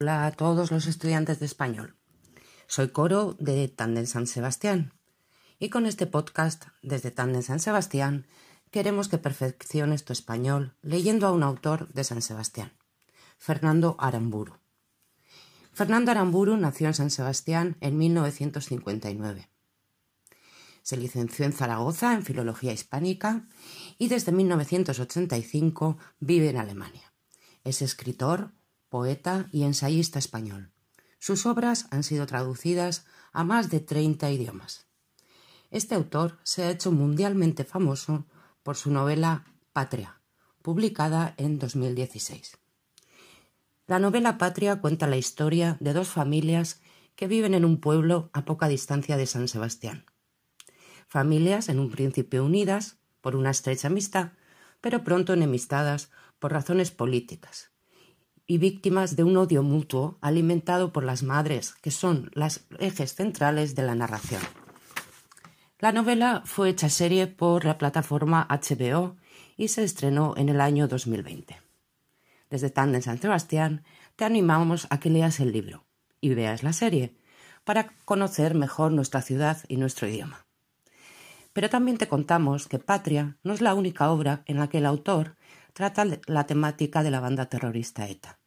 Hola a todos los estudiantes de español. Soy Coro de Tanden San Sebastián y con este podcast desde Tanden San Sebastián queremos que perfecciones tu español leyendo a un autor de San Sebastián, Fernando Aramburu. Fernando Aramburu nació en San Sebastián en 1959. Se licenció en Zaragoza en Filología Hispánica y desde 1985 vive en Alemania. Es escritor, poeta y ensayista español. Sus obras han sido traducidas a más de 30 idiomas. Este autor se ha hecho mundialmente famoso por su novela Patria, publicada en 2016. La novela Patria cuenta la historia de dos familias que viven en un pueblo a poca distancia de San Sebastián. Familias en un principio unidas por una estrecha amistad, pero pronto enemistadas por razones políticas, y víctimas de un odio mutuo alimentado por las madres, que son las ejes centrales de la narración. La novela fue hecha serie por la plataforma HBO y se estrenó en el año 2020. Desde Tandem San Sebastián te animamos a que leas el libro y veas la serie para conocer mejor nuestra ciudad y nuestro idioma. Pero también te contamos que Patria no es la única obra en la que el autor trata la temática de la banda terrorista ETA,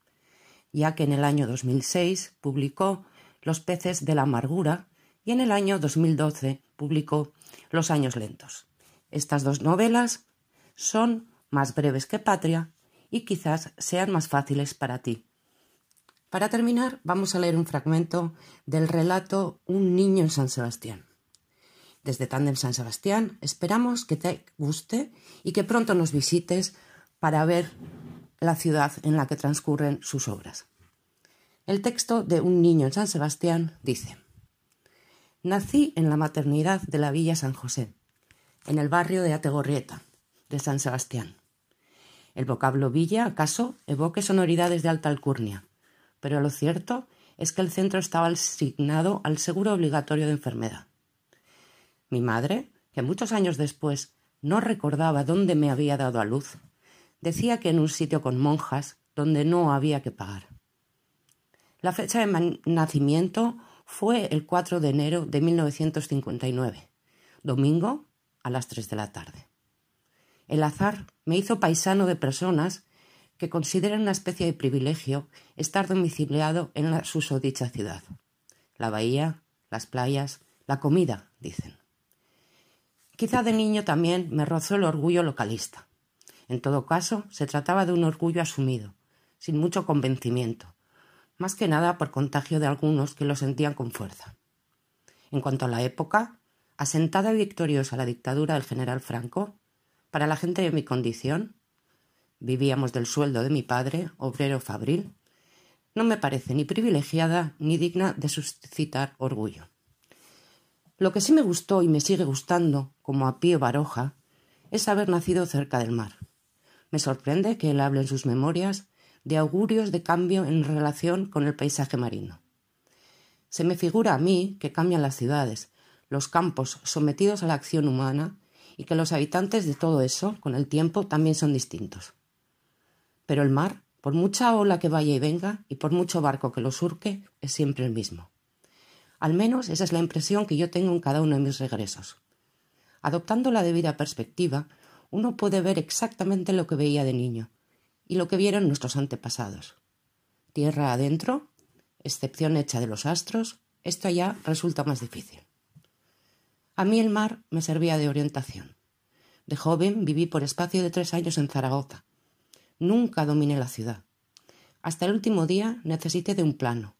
ya que en el año 2006 publicó Los peces de la amargura y en el año 2012 publicó Los años lentos. Estas dos novelas son más breves que Patria y quizás sean más fáciles para ti. Para terminar, vamos a leer un fragmento del relato Un niño en San Sebastián. Desde Tandem San Sebastián esperamos que te guste y que pronto nos visites para ver la ciudad en la que transcurren sus obras. El texto de Un niño en San Sebastián dice, Nací en la maternidad de la Villa San José, en el barrio de Ategorrieta, de San Sebastián. El vocablo villa, acaso, evoque sonoridades de alta alcurnia, pero lo cierto es que el centro estaba asignado al seguro obligatorio de enfermedad. Mi madre, que muchos años después no recordaba dónde me había dado a luz, Decía que en un sitio con monjas donde no había que pagar. La fecha de nacimiento fue el 4 de enero de 1959, domingo a las 3 de la tarde. El azar me hizo paisano de personas que consideran una especie de privilegio estar domiciliado en la susodicha ciudad. La bahía, las playas, la comida, dicen. Quizá de niño también me rozó el orgullo localista. En todo caso, se trataba de un orgullo asumido, sin mucho convencimiento, más que nada por contagio de algunos que lo sentían con fuerza. En cuanto a la época, asentada y victoriosa la dictadura del general Franco, para la gente de mi condición, vivíamos del sueldo de mi padre, obrero fabril, no me parece ni privilegiada ni digna de suscitar orgullo. Lo que sí me gustó y me sigue gustando, como a Pío Baroja, es haber nacido cerca del mar. Me sorprende que él hable en sus memorias de augurios de cambio en relación con el paisaje marino. Se me figura a mí que cambian las ciudades, los campos sometidos a la acción humana y que los habitantes de todo eso, con el tiempo, también son distintos. Pero el mar, por mucha ola que vaya y venga y por mucho barco que lo surque, es siempre el mismo. Al menos esa es la impresión que yo tengo en cada uno de mis regresos. Adoptando la debida perspectiva, uno puede ver exactamente lo que veía de niño y lo que vieron nuestros antepasados. Tierra adentro, excepción hecha de los astros, esto ya resulta más difícil. A mí el mar me servía de orientación. De joven viví por espacio de tres años en Zaragoza. Nunca dominé la ciudad. Hasta el último día necesité de un plano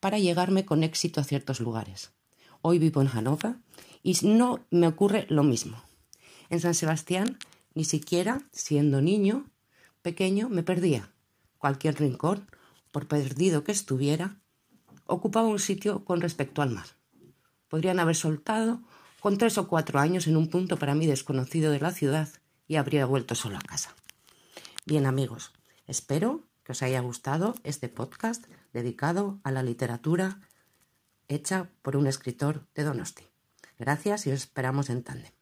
para llegarme con éxito a ciertos lugares. Hoy vivo en Hannover y no me ocurre lo mismo. En San Sebastián, ni siquiera, siendo niño, pequeño, me perdía. Cualquier rincón, por perdido que estuviera, ocupaba un sitio con respecto al mar. Podrían haber soltado con tres o cuatro años en un punto para mí desconocido de la ciudad y habría vuelto solo a casa. Bien amigos, espero que os haya gustado este podcast dedicado a la literatura hecha por un escritor de Donosti. Gracias y os esperamos en Tandem.